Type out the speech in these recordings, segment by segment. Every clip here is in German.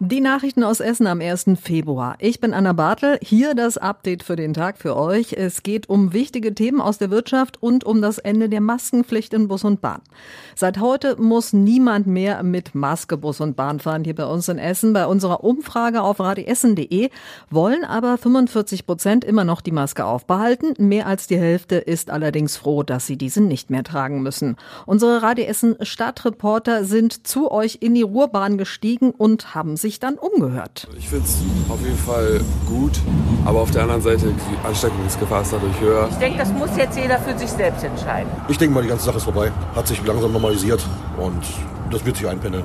Die Nachrichten aus Essen am 1. Februar. Ich bin Anna Bartel. Hier das Update für den Tag für euch. Es geht um wichtige Themen aus der Wirtschaft und um das Ende der Maskenpflicht in Bus und Bahn. Seit heute muss niemand mehr mit Maske Bus und Bahn fahren hier bei uns in Essen. Bei unserer Umfrage auf radioessen.de wollen aber 45 Prozent immer noch die Maske aufbehalten. Mehr als die Hälfte ist allerdings froh, dass sie diese nicht mehr tragen müssen. Unsere Radio Essen Stadtreporter sind zu euch in die Ruhrbahn gestiegen und haben sich sich dann umgehört. Ich finde es auf jeden Fall gut, aber auf der anderen Seite, die Ansteckungsgefahr ist dadurch höher. Ich denke, das muss jetzt jeder für sich selbst entscheiden. Ich denke mal, die ganze Sache ist vorbei. Hat sich langsam normalisiert und das wird sich einpendeln.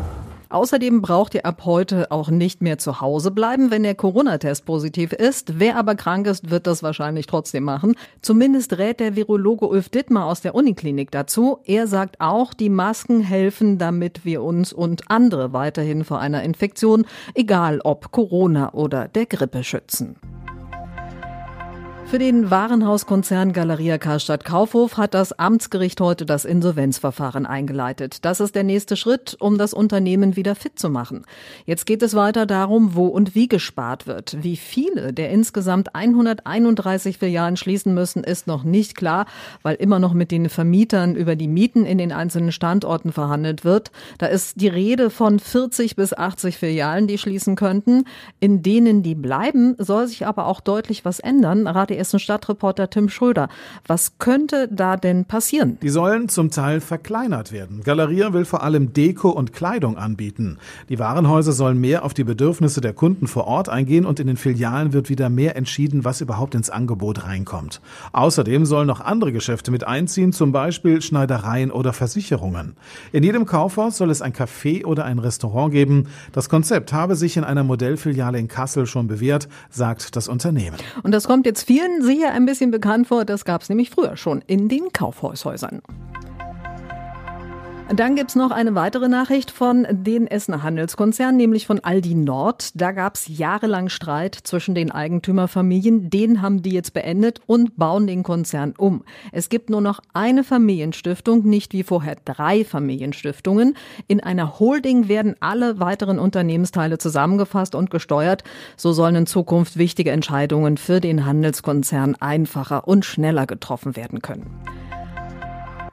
Außerdem braucht ihr ab heute auch nicht mehr zu Hause bleiben, wenn der Corona-Test positiv ist. Wer aber krank ist, wird das wahrscheinlich trotzdem machen. Zumindest rät der Virologe Ulf Dittmar aus der Uniklinik dazu. Er sagt auch, die Masken helfen, damit wir uns und andere weiterhin vor einer Infektion, egal ob Corona oder der Grippe, schützen. Für den Warenhauskonzern Galeria Karstadt Kaufhof hat das Amtsgericht heute das Insolvenzverfahren eingeleitet. Das ist der nächste Schritt, um das Unternehmen wieder fit zu machen. Jetzt geht es weiter darum, wo und wie gespart wird. Wie viele der insgesamt 131 Filialen schließen müssen, ist noch nicht klar, weil immer noch mit den Vermietern über die Mieten in den einzelnen Standorten verhandelt wird. Da ist die Rede von 40 bis 80 Filialen, die schließen könnten. In denen, die bleiben, soll sich aber auch deutlich was ändern. Rate Essen-Stadtreporter Tim Schröder. Was könnte da denn passieren? Die sollen zum Teil verkleinert werden. Galeria will vor allem Deko und Kleidung anbieten. Die Warenhäuser sollen mehr auf die Bedürfnisse der Kunden vor Ort eingehen und in den Filialen wird wieder mehr entschieden, was überhaupt ins Angebot reinkommt. Außerdem sollen noch andere Geschäfte mit einziehen, zum Beispiel Schneidereien oder Versicherungen. In jedem Kaufhaus soll es ein Café oder ein Restaurant geben. Das Konzept habe sich in einer Modellfiliale in Kassel schon bewährt, sagt das Unternehmen. Und das kommt jetzt vielen sicher ein bisschen bekannt vor. Das gab es nämlich früher schon in den Kaufhaushäusern. Dann gibt's noch eine weitere Nachricht von den Essener Handelskonzernen, nämlich von Aldi Nord. Da gab's jahrelang Streit zwischen den Eigentümerfamilien. Den haben die jetzt beendet und bauen den Konzern um. Es gibt nur noch eine Familienstiftung, nicht wie vorher drei Familienstiftungen. In einer Holding werden alle weiteren Unternehmensteile zusammengefasst und gesteuert. So sollen in Zukunft wichtige Entscheidungen für den Handelskonzern einfacher und schneller getroffen werden können.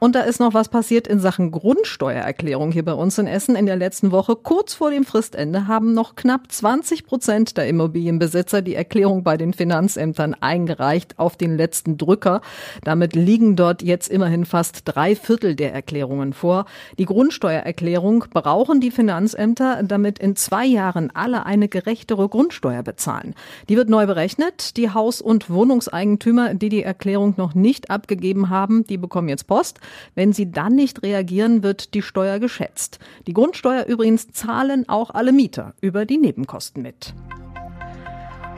Und da ist noch was passiert in Sachen Grundsteuererklärung hier bei uns in Essen in der letzten Woche. Kurz vor dem Fristende haben noch knapp 20 Prozent der Immobilienbesitzer die Erklärung bei den Finanzämtern eingereicht auf den letzten Drücker. Damit liegen dort jetzt immerhin fast drei Viertel der Erklärungen vor. Die Grundsteuererklärung brauchen die Finanzämter, damit in zwei Jahren alle eine gerechtere Grundsteuer bezahlen. Die wird neu berechnet. Die Haus- und Wohnungseigentümer, die die Erklärung noch nicht abgegeben haben, die bekommen jetzt Post. Wenn sie dann nicht reagieren, wird die Steuer geschätzt. Die Grundsteuer übrigens zahlen auch alle Mieter über die Nebenkosten mit.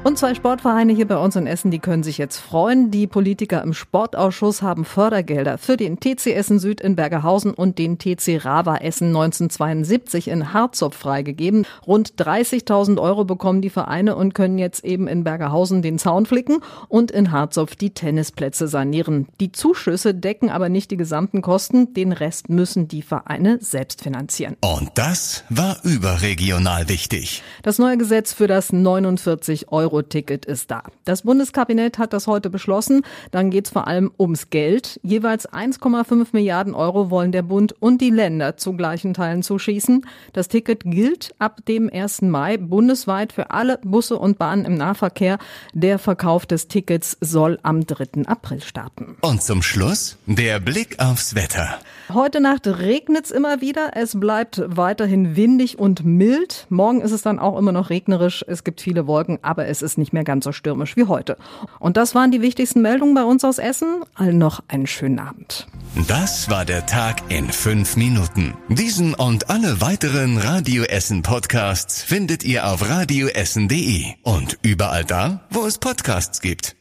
Und zwei Sportvereine hier bei uns in Essen, die können sich jetzt freuen. Die Politiker im Sportausschuss haben Fördergelder für den TC Essen Süd in Bergerhausen und den TC Rava Essen 1972 in Harzopf freigegeben. Rund 30.000 Euro bekommen die Vereine und können jetzt eben in Bergerhausen den Zaun flicken und in Harzopf die Tennisplätze sanieren. Die Zuschüsse decken aber nicht die gesamten Kosten. Den Rest müssen die Vereine selbst finanzieren. Und das war überregional wichtig. Das neue Gesetz für das 49 Euro Euro-Ticket ist da. Das Bundeskabinett hat das heute beschlossen. Dann geht es vor allem ums Geld. Jeweils 1,5 Milliarden Euro wollen der Bund und die Länder zu gleichen Teilen zuschießen. Das Ticket gilt ab dem 1. Mai bundesweit für alle Busse und Bahnen im Nahverkehr. Der Verkauf des Tickets soll am 3. April starten. Und zum Schluss der Blick aufs Wetter. Heute Nacht regnet es immer wieder. Es bleibt weiterhin windig und mild. Morgen ist es dann auch immer noch regnerisch. Es gibt viele Wolken, aber ist nicht mehr ganz so stürmisch wie heute. Und das waren die wichtigsten Meldungen bei uns aus Essen. Allen noch einen schönen Abend. Das war der Tag in fünf Minuten. Diesen und alle weiteren Radio Essen Podcasts findet ihr auf radioessen.de und überall da, wo es Podcasts gibt.